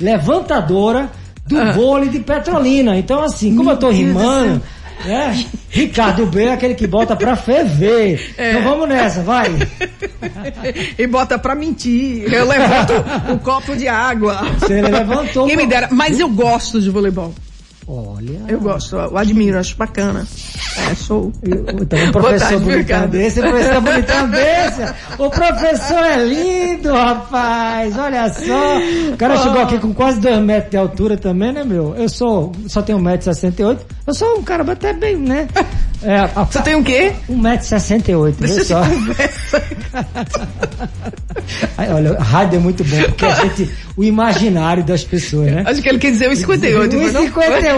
levantadora do ah. vôlei de Petrolina. Então, assim, como Meu eu tô rimando, é, Ricardo B é aquele que bota pra ferver. É. Então vamos nessa, vai. e bota pra mentir. Eu levanto o copo de água. Você levantou. Quem me dera. Mas eu gosto de voleibol. Olha. Eu gosto, eu admiro, acho bacana. É, sou. Então, um professor bonitão desse, professor bonitão desse. O professor é lindo, rapaz. Olha só. O cara oh. chegou aqui com quase 2 metros de altura também, né, meu? Eu sou, só tenho 1,68m. Eu sou um cara até bem, né? É, a, Você tem o quê? 1,68m. Deixa só. Aí, olha, rádio é muito bom, porque a gente, o imaginário das pessoas, né? Acho que ele quer dizer o 58.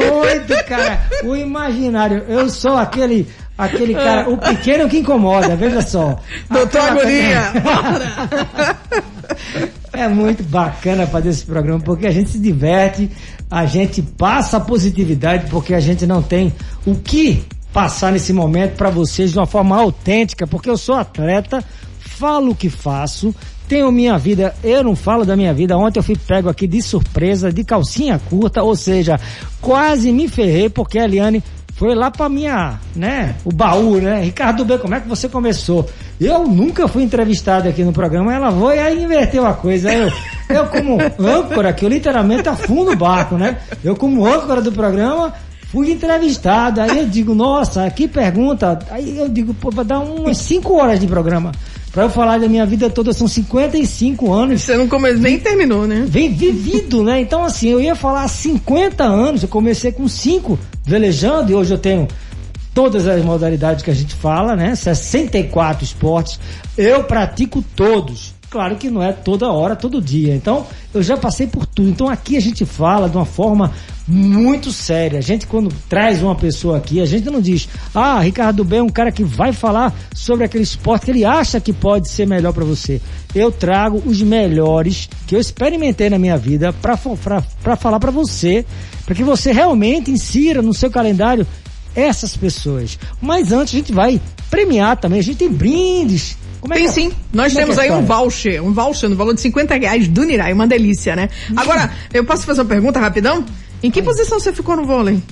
O 58, cara. O imaginário. Eu sou aquele, aquele cara, o pequeno que incomoda, veja só. Doutor Agonia, É muito bacana fazer esse programa, porque a gente se diverte, a gente passa a positividade, porque a gente não tem o que passar nesse momento para vocês de uma forma autêntica, porque eu sou atleta, falo o que faço, tenho minha vida, eu não falo da minha vida. Ontem eu fui pego aqui de surpresa, de calcinha curta, ou seja, quase me ferrei porque a Eliane foi lá pra minha, né, o baú, né? Ricardo B, como é que você começou? Eu nunca fui entrevistado aqui no programa, ela foi aí inverteu a coisa. Eu, eu como âncora, que eu literalmente afundo o barco, né? Eu como âncora do programa, fui entrevistado, aí eu digo, nossa, que pergunta. Aí eu digo, pô, vai dar umas 5 horas de programa. Pra eu falar da minha vida toda, são 55 anos. Você não começou, nem terminou, né? Vem vivido, né? Então, assim, eu ia falar 50 anos, eu comecei com 5 velejando e hoje eu tenho todas as modalidades que a gente fala, né? 64 esportes. Eu pratico todos. Claro que não é toda hora, todo dia. Então, eu já passei por tudo. Então, aqui a gente fala de uma forma muito séria. A gente, quando traz uma pessoa aqui, a gente não diz, ah, Ricardo B é um cara que vai falar sobre aquele esporte que ele acha que pode ser melhor para você. Eu trago os melhores que eu experimentei na minha vida para falar para você, para que você realmente insira no seu calendário essas pessoas. Mas antes a gente vai premiar também, a gente tem brindes como é Tem que... É? sim. Nós Como é temos é aí um voucher, um voucher no valor de 50 reais do Nirai, uma delícia, né? Agora, eu posso fazer uma pergunta rapidão? Em que posição você ficou no vôlei?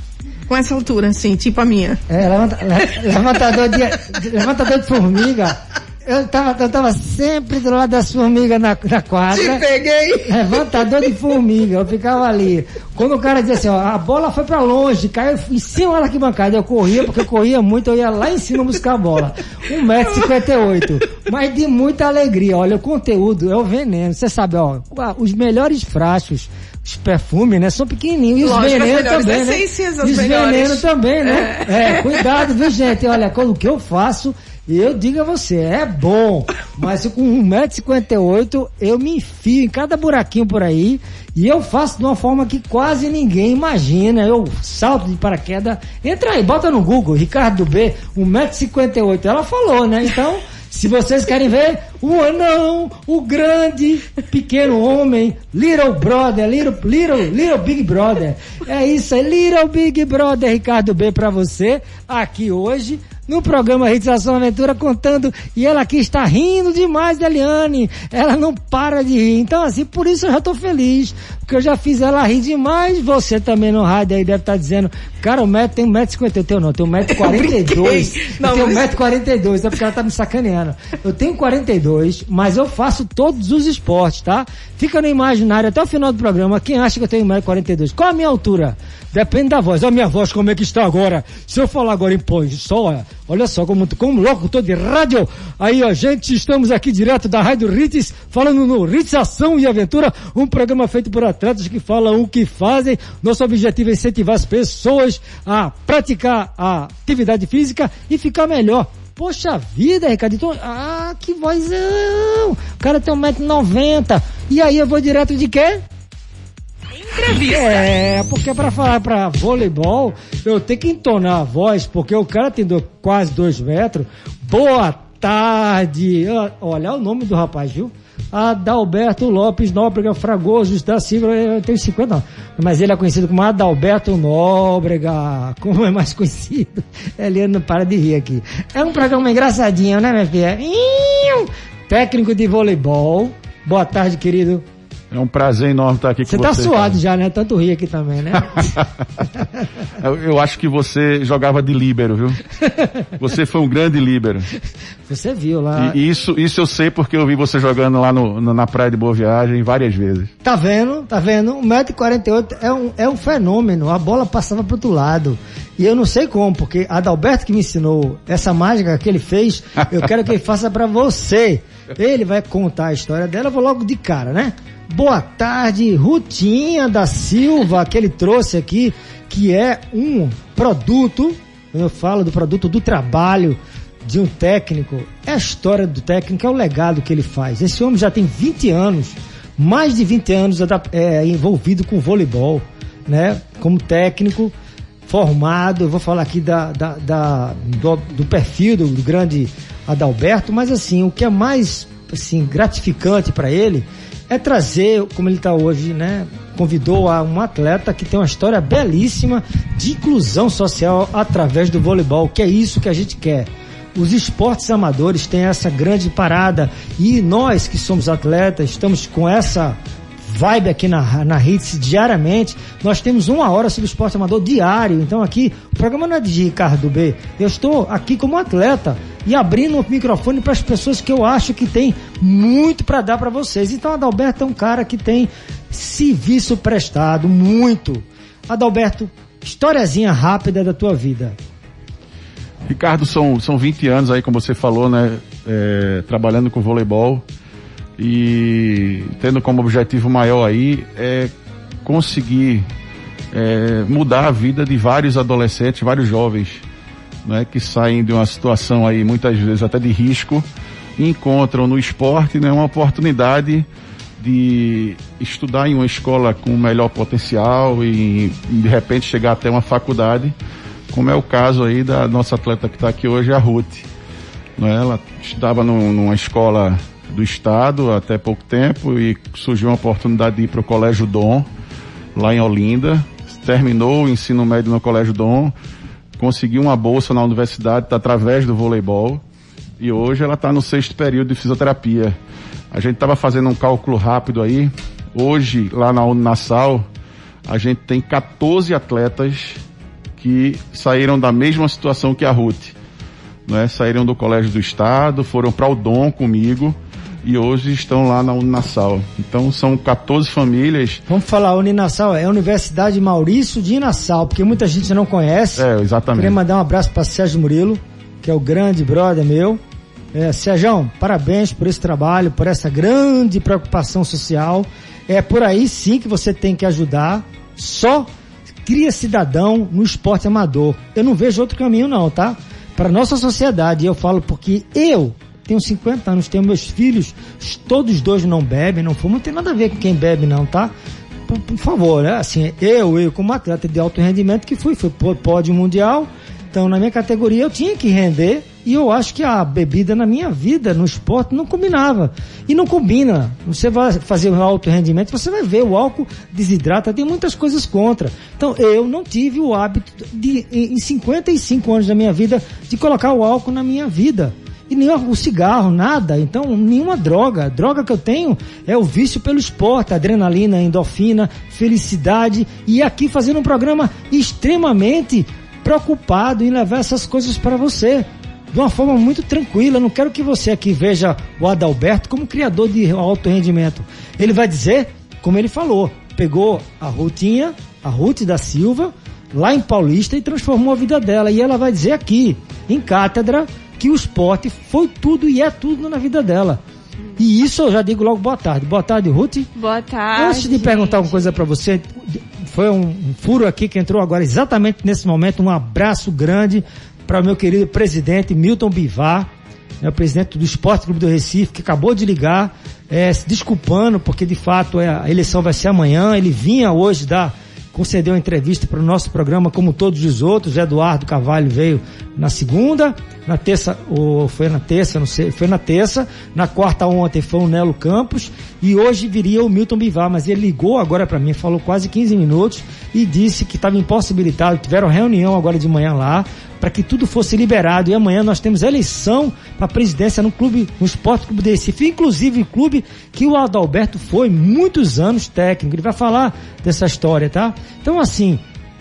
Com essa altura, assim, tipo a minha. É, levanta, levantador, de, levantador de formiga. Eu tava, eu tava sempre do lado das formigas na, na quadra. Te peguei! Levantador de formiga, eu ficava ali. Quando o cara dizia assim, ó, a bola foi pra longe, caiu em cima da arquibancada. Eu corria, porque eu corria muito, eu ia lá em cima buscar a bola. 1,58m. Mas de muita alegria. Olha, o conteúdo é o veneno. Você sabe, ó, os melhores frascos os perfumes, né? São pequenininhos. E os Lógico, venenos também, né? Os venenos também, né? É. é, cuidado, viu, gente? Olha, o que eu faço e eu digo a você, é bom, mas com 1,58m eu me enfio em cada buraquinho por aí e eu faço de uma forma que quase ninguém imagina. Eu salto de paraquedas. Entra aí, bota no Google, Ricardo B, 1,58m. Ela falou, né? Então, se vocês querem ver o anão, o grande, pequeno homem, Little Brother, Little, Little, Little Big Brother. É isso aí, Little Big Brother, Ricardo B para você, aqui hoje no programa Rede Ação Aventura contando e ela aqui está rindo demais da Eliane. Ela não para de rir. Então assim, por isso eu já estou feliz, porque eu já fiz ela rir demais. Você também no rádio aí deve estar tá dizendo, cara, o metro tem 1,50m. Eu tenho não, eu tenho 1,42m. Eu, eu tenho 1,42m, é porque ela tá me sacaneando. Eu tenho 42, mas eu faço todos os esportes, tá? Fica no imaginário até o final do programa. Quem acha que eu tenho 1,42m? Qual a minha altura? Depende da voz. A minha voz, como é que está agora? Se eu falar agora em põe só, olha só, como, como locutor de rádio. Aí, ó, gente, estamos aqui direto da Rádio Ritz, falando no Ritz Ação e Aventura, um programa feito por atletas que falam o que fazem. Nosso objetivo é incentivar as pessoas a praticar a atividade física e ficar melhor. Poxa vida, Ricardo, então, ah, que vozão! O cara tem 1,90m. E aí eu vou direto de quê? Entrevista. É, porque para falar para voleibol, eu tenho que entonar a voz, porque o cara tem quase dois metros. Boa tarde. Olha o nome do rapaz, viu? Adalberto Lopes Nóbrega Fragoso da Silva, eu tenho 50 não, mas ele é conhecido como Adalberto Nóbrega, como é mais conhecido. Ele não para de rir aqui. É um programa engraçadinho, né, minha filha? Técnico de voleibol. Boa tarde, querido. É um prazer enorme estar aqui você com tá você. Você tá suado cara. já, né? Tanto rir aqui também, né? eu, acho que você jogava de líbero, viu? Você foi um grande líbero. Você viu lá. E isso, isso eu sei porque eu vi você jogando lá no, na Praia de Boa Viagem várias vezes. Tá vendo? Tá vendo? 1,48m é um, é um fenômeno. A bola passava pro outro lado. E eu não sei como, porque Adalberto que me ensinou essa mágica que ele fez, eu quero que ele faça para você. Ele vai contar a história dela, eu vou logo de cara, né? Boa tarde, Rutinha da Silva, que ele trouxe aqui, que é um produto, eu falo do produto do trabalho de um técnico, é a história do técnico, é o legado que ele faz. Esse homem já tem 20 anos, mais de 20 anos é, envolvido com voleibol, né? Como técnico, formado, eu vou falar aqui da, da, da do, do, perfil do, do grande Adalberto, mas assim, o que é mais assim, gratificante para ele é trazer, como ele está hoje, né? Convidou a um atleta que tem uma história belíssima de inclusão social através do voleibol, que é isso que a gente quer. Os esportes amadores têm essa grande parada e nós que somos atletas estamos com essa vibe aqui na, na Hits diariamente. Nós temos uma hora sobre esporte amador diário. Então aqui, o programa não é de Ricardo B. Eu estou aqui como atleta e abrindo o microfone para as pessoas que eu acho que tem muito para dar para vocês. Então Adalberto é um cara que tem serviço prestado, muito. Adalberto, historiazinha rápida da tua vida. Ricardo, são, são 20 anos aí, como você falou, né? É, trabalhando com voleibol e tendo como objetivo maior aí é conseguir é, mudar a vida de vários adolescentes, vários jovens, né, que saem de uma situação aí muitas vezes até de risco encontram no esporte né, uma oportunidade de estudar em uma escola com melhor potencial e de repente chegar até uma faculdade, como é o caso aí da nossa atleta que está aqui hoje, a Ruth. Né, ela estava num, numa escola do estado até pouco tempo e surgiu uma oportunidade de ir para o Colégio Dom, lá em Olinda. Terminou o ensino médio no Colégio Dom, conseguiu uma bolsa na universidade através do voleibol e hoje ela está no sexto período de fisioterapia. A gente estava fazendo um cálculo rápido aí. Hoje, lá na Unassal, a gente tem 14 atletas que saíram da mesma situação que a Ruth. Né? Saíram do Colégio do Estado, foram para o Dom comigo e hoje estão lá na Uninassal. Então são 14 famílias. Vamos falar, Uninassal é a Universidade Maurício de Inassal, porque muita gente não conhece. É, exatamente. Queria mandar um abraço para Sérgio Murilo, que é o grande brother meu. É, Sérgio, parabéns por esse trabalho, por essa grande preocupação social. É por aí sim que você tem que ajudar. Só cria cidadão no esporte amador. Eu não vejo outro caminho não, tá? Para nossa sociedade, eu falo porque eu tenho 50 anos, tenho meus filhos, todos dois não bebem, não fumam, não tem nada a ver com quem bebe não, tá? Por, por favor, né? Assim, eu, eu como atleta de alto rendimento que fui, fui pódio mundial, então na minha categoria eu tinha que render e eu acho que a bebida na minha vida, no esporte, não combinava. E não combina. Você vai fazer um alto rendimento, você vai ver, o álcool desidrata, tem muitas coisas contra. Então eu não tive o hábito de, em 55 anos da minha vida, de colocar o álcool na minha vida e nem o cigarro, nada. Então, nenhuma droga. A droga que eu tenho é o vício pelo esporte, adrenalina, endorfina, felicidade. E aqui fazendo um programa extremamente preocupado em levar essas coisas para você. De uma forma muito tranquila. Não quero que você aqui veja o Adalberto como criador de alto rendimento. Ele vai dizer, como ele falou, pegou a Rutinha, a Ruth da Silva, lá em Paulista e transformou a vida dela. E ela vai dizer aqui, em cátedra, que o esporte foi tudo e é tudo na vida dela. E isso eu já digo logo boa tarde. Boa tarde, Ruth. Boa tarde. Antes de perguntar uma coisa para você, foi um, um, furo aqui que entrou agora exatamente nesse momento. Um abraço grande para o meu querido presidente Milton Bivar, né, o presidente do Esporte Clube do Recife, que acabou de ligar, é, se desculpando, porque de fato é, a eleição vai ser amanhã. Ele vinha hoje dar concedeu entrevista para o nosso programa, como todos os outros. Eduardo Carvalho veio na segunda, Na terça, ou foi na terça, não sei, foi na terça. Na quarta ontem foi o Nelo Campos e hoje viria o Milton Bivar, mas ele ligou agora para mim, falou quase 15 minutos e disse que estava impossibilitado. Tiveram reunião agora de manhã lá para que tudo fosse liberado. E amanhã nós temos eleição para a presidência no clube, no Esporte Clube de Recife, inclusive clube que o Adalberto foi muitos anos técnico. Ele vai falar dessa história, tá? Então assim,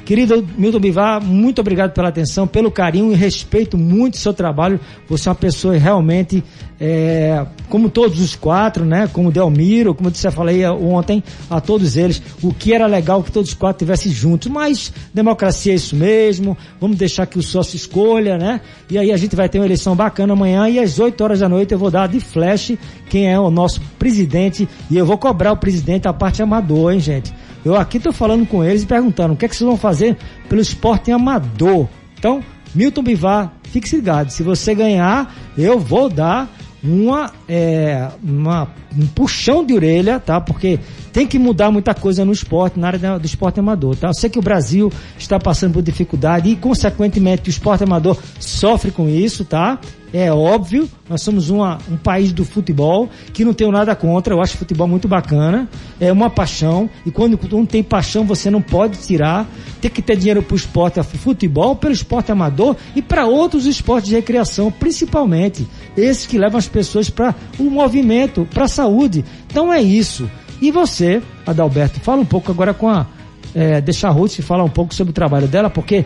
Querido Milton Bivar, muito obrigado pela atenção, pelo carinho e respeito muito o seu trabalho. Você é uma pessoa realmente, é, como todos os quatro, né? Como Delmiro, como eu falei ontem, a todos eles, o que era legal que todos os quatro estivessem juntos. Mas democracia é isso mesmo, vamos deixar que o sócio escolha, né? E aí a gente vai ter uma eleição bacana amanhã e às 8 horas da noite eu vou dar de flash quem é o nosso presidente e eu vou cobrar o presidente a parte amador, hein, gente? Eu aqui estou falando com eles e perguntando o que é que vocês vão fazer pelo esporte amador. Então, Milton Bivar, fique ligado. Se você ganhar, eu vou dar uma, é, uma, um puxão de orelha, tá? Porque tem que mudar muita coisa no esporte, na área do esporte amador, tá? Eu sei que o Brasil está passando por dificuldade e, consequentemente, o esporte amador sofre com isso, tá? É óbvio, nós somos uma, um país do futebol que não tenho nada contra, eu acho o futebol muito bacana, é uma paixão, e quando não tem paixão você não pode tirar, tem que ter dinheiro para o esporte, futebol, pelo esporte amador e para outros esportes de recreação, principalmente, esses que levam as pessoas para o movimento, para a saúde. Então é isso. E você, Adalberto, fala um pouco agora com a. É, deixa a Ruth falar um pouco sobre o trabalho dela, porque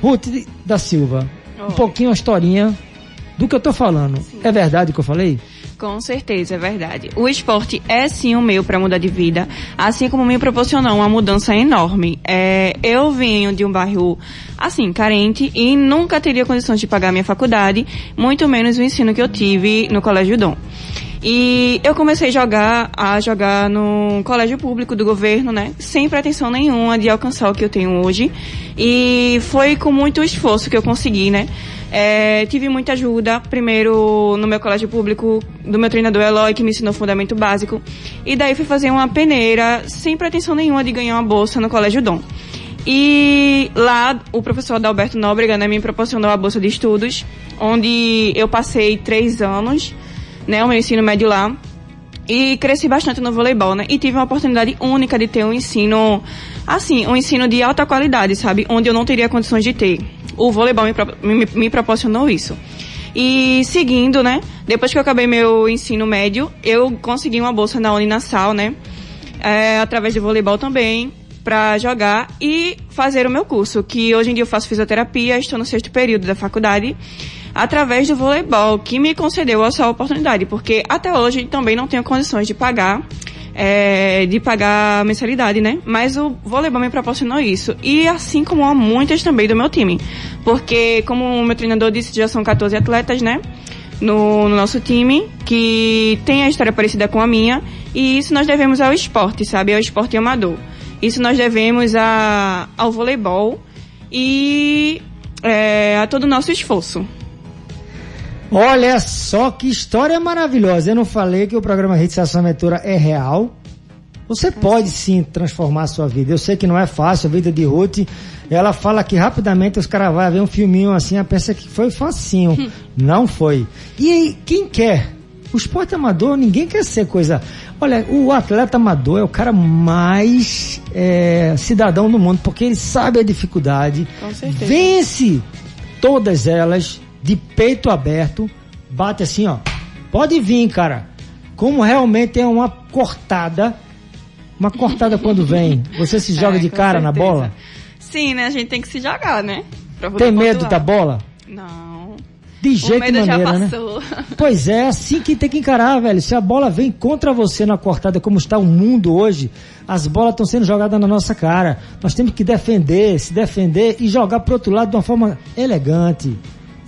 Ruth da Silva, um pouquinho a historinha do que eu tô falando. Sim. É verdade o que eu falei? Com certeza, é verdade. O esporte é sim o meio para mudar de vida, assim como me proporcionou uma mudança enorme. É, eu venho de um bairro, assim, carente e nunca teria condições de pagar minha faculdade, muito menos o ensino que eu tive no Colégio Dom. E eu comecei a jogar, a jogar no colégio público do governo, né? Sem pretensão nenhuma de alcançar o que eu tenho hoje. E foi com muito esforço que eu consegui, né? É, tive muita ajuda, primeiro no meu colégio público, do meu treinador Eloy, que me ensinou fundamento básico. E daí fui fazer uma peneira, sem pretensão nenhuma de ganhar uma bolsa no Colégio Dom. E lá o professor Adalberto Nóbrega né, me proporcionou a bolsa de estudos, onde eu passei três anos, né, o meu ensino médio lá. E cresci bastante no voleibol, né? E tive uma oportunidade única de ter um ensino, assim, um ensino de alta qualidade, sabe? Onde eu não teria condições de ter o voleibol me, me, me proporcionou isso. E seguindo, né? Depois que eu acabei meu ensino médio, eu consegui uma bolsa na Uninasal, né? É, através de voleibol também, para jogar e fazer o meu curso, que hoje em dia eu faço fisioterapia, estou no sexto período da faculdade, através do voleibol, que me concedeu essa oportunidade, porque até hoje também não tenho condições de pagar é, de pagar mensalidade, né? Mas o voleibol me proporcionou isso. E assim como há muitas também do meu time. Porque, como o meu treinador disse, já são 14 atletas, né? No, no, nosso time, que tem a história parecida com a minha. E isso nós devemos ao esporte, sabe? Ao esporte amador. Isso nós devemos a, ao voleibol e é, a todo o nosso esforço. Olha só que história maravilhosa. Eu não falei que o programa Rede Aventura é real. Você pode sim transformar a sua vida. Eu sei que não é fácil, a vida de Ruth. Ela fala que rapidamente os caras vão ver um filminho assim, a pensa que foi facinho. Hum. não foi. E quem quer? O esporte amador, ninguém quer ser coisa. Olha, o atleta amador é o cara mais é, cidadão do mundo, porque ele sabe a dificuldade, vence todas elas de peito aberto, bate assim, ó. Pode vir, cara. Como realmente é uma cortada. Uma cortada quando vem. Você se joga é, de cara certeza. na bola? Sim, né? A gente tem que se jogar, né? Tem medo da bola? Não. De jeito e maneira, né? Pois é, assim que tem que encarar, velho. Se a bola vem contra você na cortada, como está o mundo hoje, as bolas estão sendo jogadas na nossa cara. Nós temos que defender, se defender e jogar pro outro lado de uma forma elegante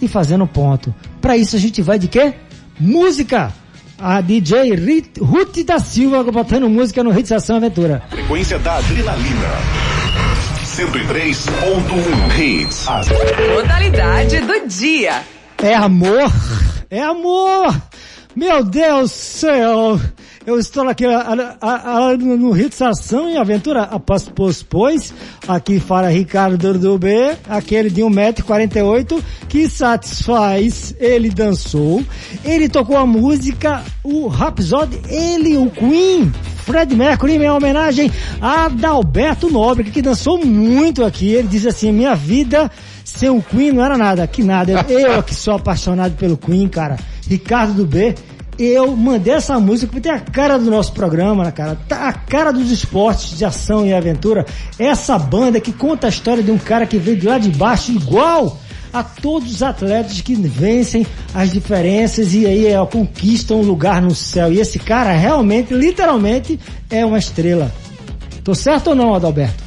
e fazendo ponto. Para isso a gente vai de quê? Música! A DJ Ruth da Silva botando música no Hits Ação Aventura. Frequência da adrenalina. 103.1 Hits. Modalidade do dia. É amor. É amor. Meu Deus do céu. Eu estou aqui a, a, a, no Hits Ação e Aventura após pois aqui fala Ricardo do B, aquele de 1,48m que satisfaz, ele dançou, ele tocou a música, o Rhapsody, ele, o Queen, Fred Mercury, em homenagem a Adalberto Nobre, que dançou muito aqui. Ele diz assim: minha vida sem o Queen não era nada, que nada. Eu, eu que sou apaixonado pelo Queen, cara. Ricardo do B, eu mandei essa música porque tem a cara do nosso programa, né, cara? Tá a cara dos esportes de ação e aventura. Essa banda que conta a história de um cara que veio de lá de baixo igual a todos os atletas que vencem as diferenças e aí conquistam um lugar no céu. E esse cara realmente, literalmente, é uma estrela. Tô certo ou não, Adalberto?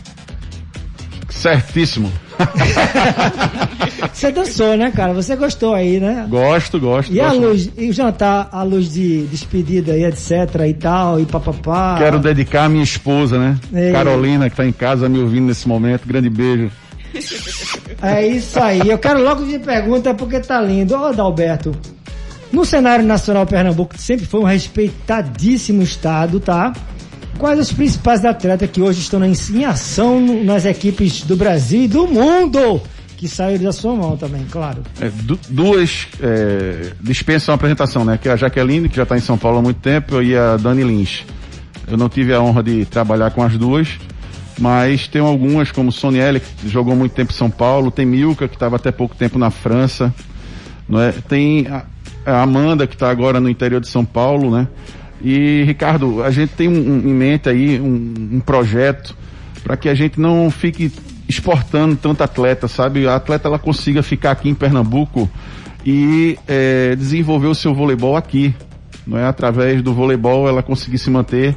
Certíssimo. Você dançou, né, cara? Você gostou aí, né? Gosto, gosto. E gosto. a luz, e o jantar, a luz de despedida aí, etc e tal, e papapá. Quero dedicar a minha esposa, né? Ei. Carolina, que tá em casa me ouvindo nesse momento. Grande beijo. É isso aí. Eu quero logo de pergunta porque tá lindo. Ô, Adalberto, no cenário nacional Pernambuco sempre foi um respeitadíssimo estado, tá? Quais os principais atletas que hoje estão em ação nas equipes do Brasil e do mundo? Que saíram da sua mão também, claro. É, du duas é, dispensam a apresentação, né? Que é a Jaqueline, que já está em São Paulo há muito tempo, e a Dani Lins. Eu não tive a honra de trabalhar com as duas, mas tem algumas, como Sonielle, que jogou muito tempo em São Paulo, tem Milka, que estava até pouco tempo na França, não é? Tem a, a Amanda, que está agora no interior de São Paulo, né? E, Ricardo, a gente tem um, um, em mente aí um, um projeto para que a gente não fique exportando tanto atleta, sabe? A atleta ela consiga ficar aqui em Pernambuco e é, desenvolver o seu voleibol aqui, não é? Através do voleibol ela conseguir se manter.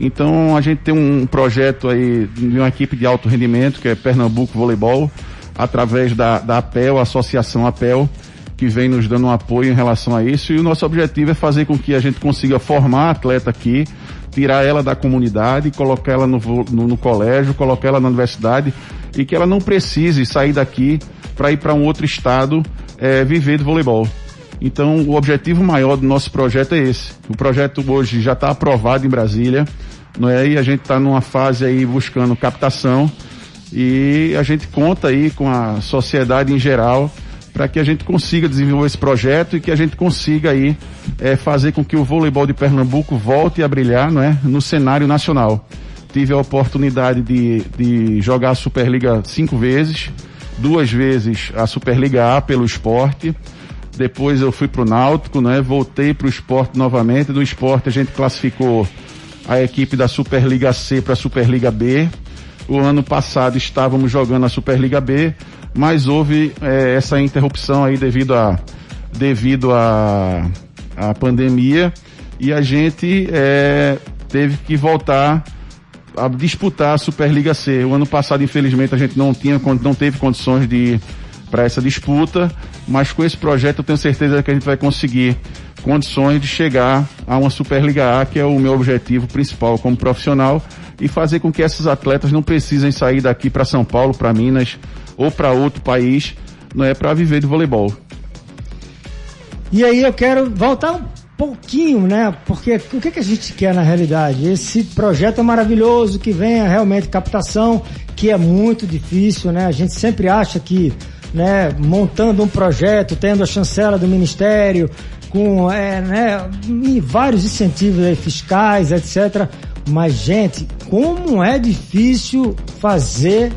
Então a gente tem um projeto aí de uma equipe de alto rendimento que é Pernambuco Voleibol, através da, da APEL, Associação APEL, que vem nos dando um apoio em relação a isso. E o nosso objetivo é fazer com que a gente consiga formar atleta aqui, tirar ela da comunidade, colocar ela no, no, no colégio, colocar ela na universidade e que ela não precise sair daqui para ir para um outro estado é, viver do voleibol. Então, o objetivo maior do nosso projeto é esse. O projeto hoje já está aprovado em Brasília, não é? E a gente está numa fase aí buscando captação e a gente conta aí com a sociedade em geral para que a gente consiga desenvolver esse projeto e que a gente consiga aí é, fazer com que o voleibol de Pernambuco volte a brilhar, não é? No cenário nacional. Tive a oportunidade de, de jogar a Superliga cinco vezes, duas vezes a Superliga A pelo esporte. Depois eu fui para o Náutico, né? Voltei para o esporte novamente. Do esporte a gente classificou a equipe da Superliga C para a Superliga B. O ano passado estávamos jogando a Superliga B, mas houve é, essa interrupção aí devido a devido a, a pandemia e a gente é, teve que voltar a disputar a Superliga C. O ano passado, infelizmente, a gente não tinha não teve condições de ir para essa disputa, mas com esse projeto eu tenho certeza que a gente vai conseguir condições de chegar a uma Superliga A, que é o meu objetivo principal como profissional, e fazer com que esses atletas não precisem sair daqui para São Paulo, para Minas ou para outro país, não é para viver de voleibol. E aí eu quero voltar um pouquinho, né? Porque o que, que a gente quer na realidade? Esse projeto é maravilhoso, que venha realmente captação, que é muito difícil, né? A gente sempre acha que, né, montando um projeto, tendo a chancela do Ministério, com é, né, vários incentivos aí, fiscais, etc. Mas, gente, como é difícil fazer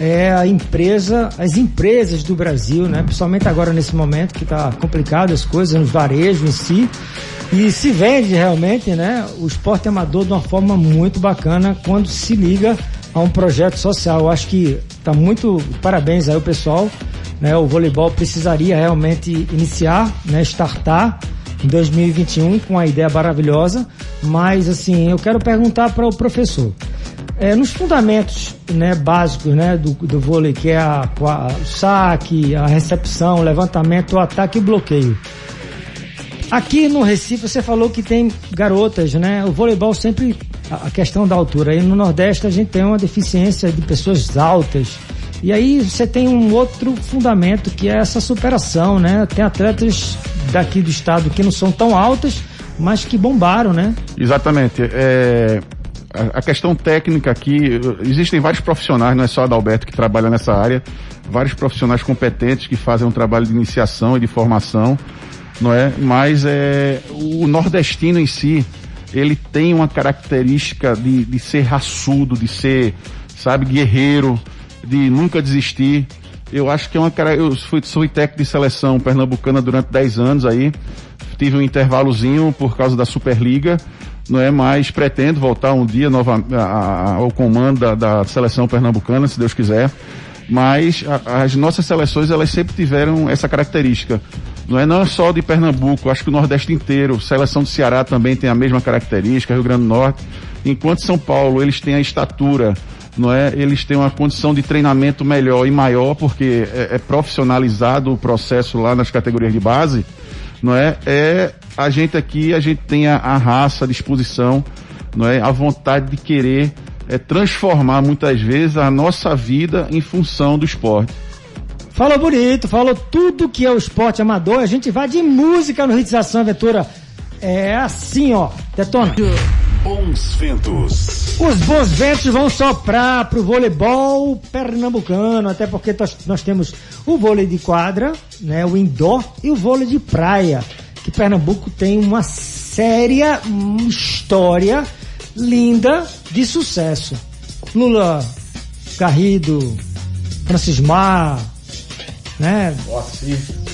é, a empresa, as empresas do Brasil, né? Principalmente agora nesse momento que está complicado as coisas, no varejo em si. E se vende realmente, né? O esporte amador de uma forma muito bacana quando se liga a um projeto social. Eu acho que tá muito parabéns aí o pessoal. Né? O voleibol precisaria realmente iniciar, né? Startar em 2021 com uma ideia maravilhosa. Mas assim, eu quero perguntar para o professor. É, nos fundamentos né, básicos né, do, do vôlei, que é a, a, o saque, a recepção, o levantamento, o ataque e o bloqueio. Aqui no Recife você falou que tem garotas, né? O voleibol sempre a questão da altura. Aí no Nordeste a gente tem uma deficiência de pessoas altas. E aí você tem um outro fundamento que é essa superação, né? Tem atletas daqui do estado que não são tão altas, mas que bombaram, né? Exatamente. É, a, questão técnica aqui, existem vários profissionais, não é só Adalberto que trabalha nessa área, vários profissionais competentes que fazem um trabalho de iniciação e de formação, não é? Mas é, o nordestino em si, ele tem uma característica de, de ser raçudo, de ser, sabe, guerreiro, de nunca desistir. Eu acho que é uma cara. Eu fui, fui técnico de seleção pernambucana durante 10 anos aí. Tive um intervalozinho por causa da Superliga, não é? Mas pretendo voltar um dia nova, ao comando da, da seleção pernambucana, se Deus quiser. Mas a- as nossas seleções, elas sempre tiveram essa característica. Não é não é só de Pernambuco, acho que o Nordeste inteiro, seleção do Ceará também tem a mesma característica, Rio Grande do Norte. Enquanto São Paulo, eles têm a estatura, não é? Eles têm uma condição de treinamento melhor e maior, porque é, é profissionalizado o processo lá nas categorias de base, não é? É a gente aqui, a gente tem a, a raça, a disposição, não é? A vontade de querer é, transformar muitas vezes a nossa vida em função do esporte. Falou bonito, falou tudo que é o esporte amador. A gente vai de música no Hits Ação Aventura. É assim, ó. Detona. Bons ventos. Os bons ventos vão soprar pro voleibol pernambucano, até porque nós, nós temos o vôlei de quadra, né, o indoor e o vôlei de praia, que Pernambuco tem uma séria história linda de sucesso. Lula Garrido, Francis Mar, né,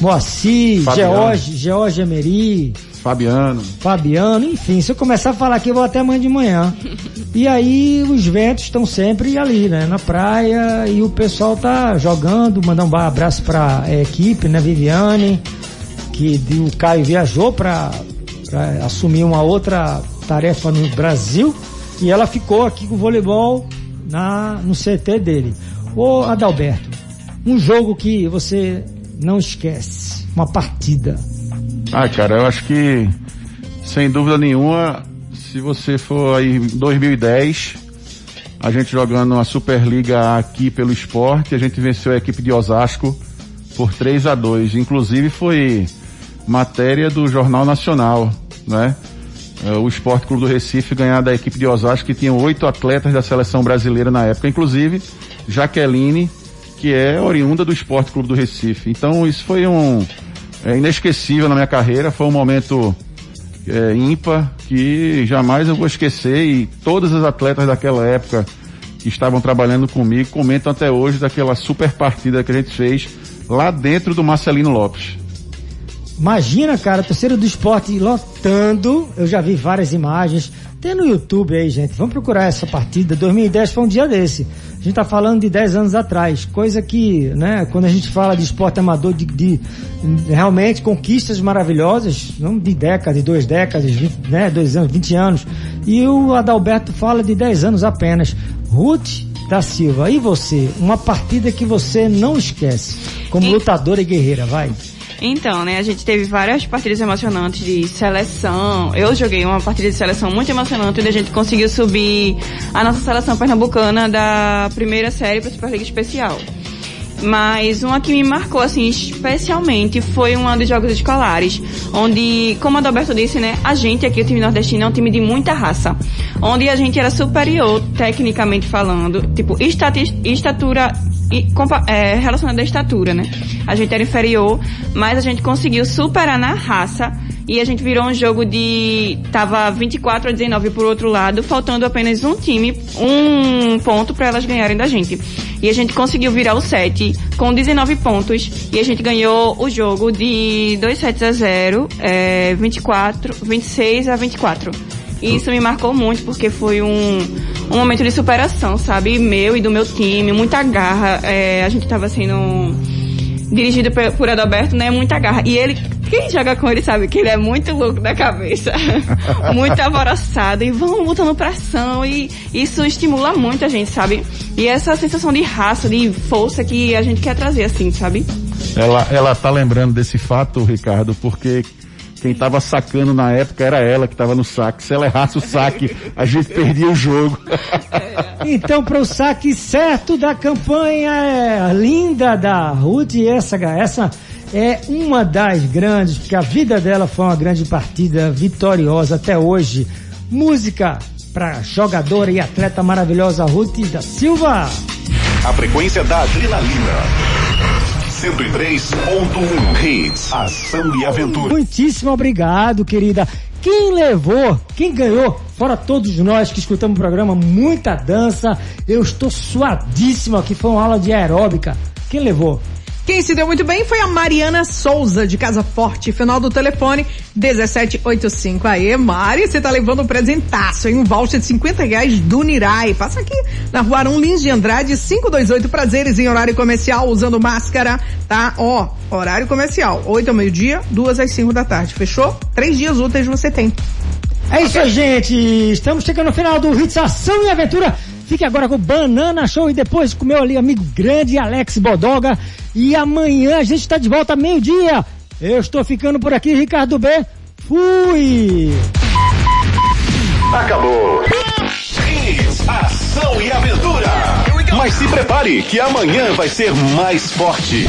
Moacir. George, George Emery, Fabiano, Fabiano, enfim, se eu começar a falar aqui, eu vou até amanhã de manhã. E aí os ventos estão sempre ali, né? Na praia e o pessoal tá jogando, mandar um abraço pra eh, equipe, né? Viviane, que o Caio viajou pra assumir uma outra tarefa no Brasil e ela ficou aqui com o voleibol na, no CT dele. Ô Adalberto, um jogo que você não esquece, uma partida. Ah, cara, eu acho que, sem dúvida nenhuma, se você for aí em 2010, a gente jogando a Superliga aqui pelo esporte, a gente venceu a equipe de Osasco por 3 a 2 Inclusive foi matéria do Jornal Nacional, né? É, O Esporte Clube do Recife ganhar da equipe de Osasco, que tinha oito atletas da seleção brasileira na época, inclusive Jaqueline, que é oriunda do Esporte Clube do Recife. Então isso foi um é, inesquecível na minha carreira, foi um momento é, ímpar que jamais eu vou esquecer e todas as atletas daquela época que estavam trabalhando comigo comentam até hoje daquela super partida que a gente fez lá dentro do Marcelino Lopes. Imagina, cara, a torcida do esporte lotando. Eu já vi várias imagens. Tem no YouTube aí, gente. Vamos procurar essa partida. 2010 foi um dia desse. A gente tá falando de 10 anos atrás. Coisa que, né, quando a gente fala de esporte amador, de, de realmente conquistas maravilhosas, não de décadas, de duas décadas, 20, né, dois anos, 20 anos. E o Adalberto fala de 10 anos apenas. Ruth da Silva, e você? Uma partida que você não esquece, como E- lutadora e guerreira, vai. Então, né, a gente teve várias partidas emocionantes de seleção. Eu joguei uma partida de seleção muito emocionante, onde a gente conseguiu subir a nossa seleção pernambucana da primeira série para a Superliga Especial. Mas uma que me marcou, assim, especialmente foi uma dos jogos escolares, onde, como a Adalberto disse, né, a gente aqui, o time nordestino, é um time de muita raça. Onde a gente era superior, tecnicamente falando, tipo, estatura, e, é, relacionado à estatura, né? A gente era inferior, mas a gente conseguiu superar na raça e a gente virou um jogo de. Tava 24 a 19 por outro lado, faltando apenas um time, um ponto para elas ganharem da gente. E a gente conseguiu virar o set com 19 pontos e a gente ganhou o jogo de 2 sets a 0, é, 24, 26 a 24. E isso me marcou muito porque foi um, um momento de superação, sabe? Meu e do meu time, muita garra. É, a gente tava sendo dirigido por Adalberto, né? Muita garra. E ele, quem joga com ele sabe que ele é muito louco da cabeça. muito alvoroçado. E vão lutando pra ação. E isso estimula muito a gente, sabe? E essa sensação de raça, de força que a gente quer trazer, assim, sabe? Ela, ela tá lembrando desse fato, Ricardo, porque quem tava sacando na época era ela que tava no saque. Se ela errasse o saque, a gente perdia o jogo. Então, para o saque certo da campanha é, linda da Ruth, essa, essa, é uma das grandes, porque a vida dela foi uma grande partida vitoriosa até hoje. Música para jogadora e atleta maravilhosa Ruth da Silva. A frequência da adrenalina. 103.1 Hits, ação e aventura. Muitíssimo obrigado, querida. Quem levou, quem ganhou, fora todos nós que escutamos o programa, muita dança. Eu estou suadíssimo aqui, foi uma aula de aeróbica. Quem levou? Quem se deu muito bem foi a Mariana Souza, de Casa Forte, final do telefone 1785. Aê, Mari, você tá levando um presentaço, hein? Um voucher de 50 reais do Nirai. Passa aqui na rua Arão Lins de Andrade, 528 prazeres em horário comercial, usando máscara, tá? Ó, horário comercial, 8 ao meio-dia, 2 às 5 da tarde. Fechou? Três dias úteis você tem. É isso gente. Estamos chegando no final do Hits Ação e Aventura. Fique agora com o Banana Show e depois com o meu ali amigo grande Alex Bodoga. E amanhã a gente está de volta meio-dia. Eu estou ficando por aqui, Ricardo B. Fui! Acabou. Hits, ação e aventura. Mas se prepare que amanhã vai ser mais forte.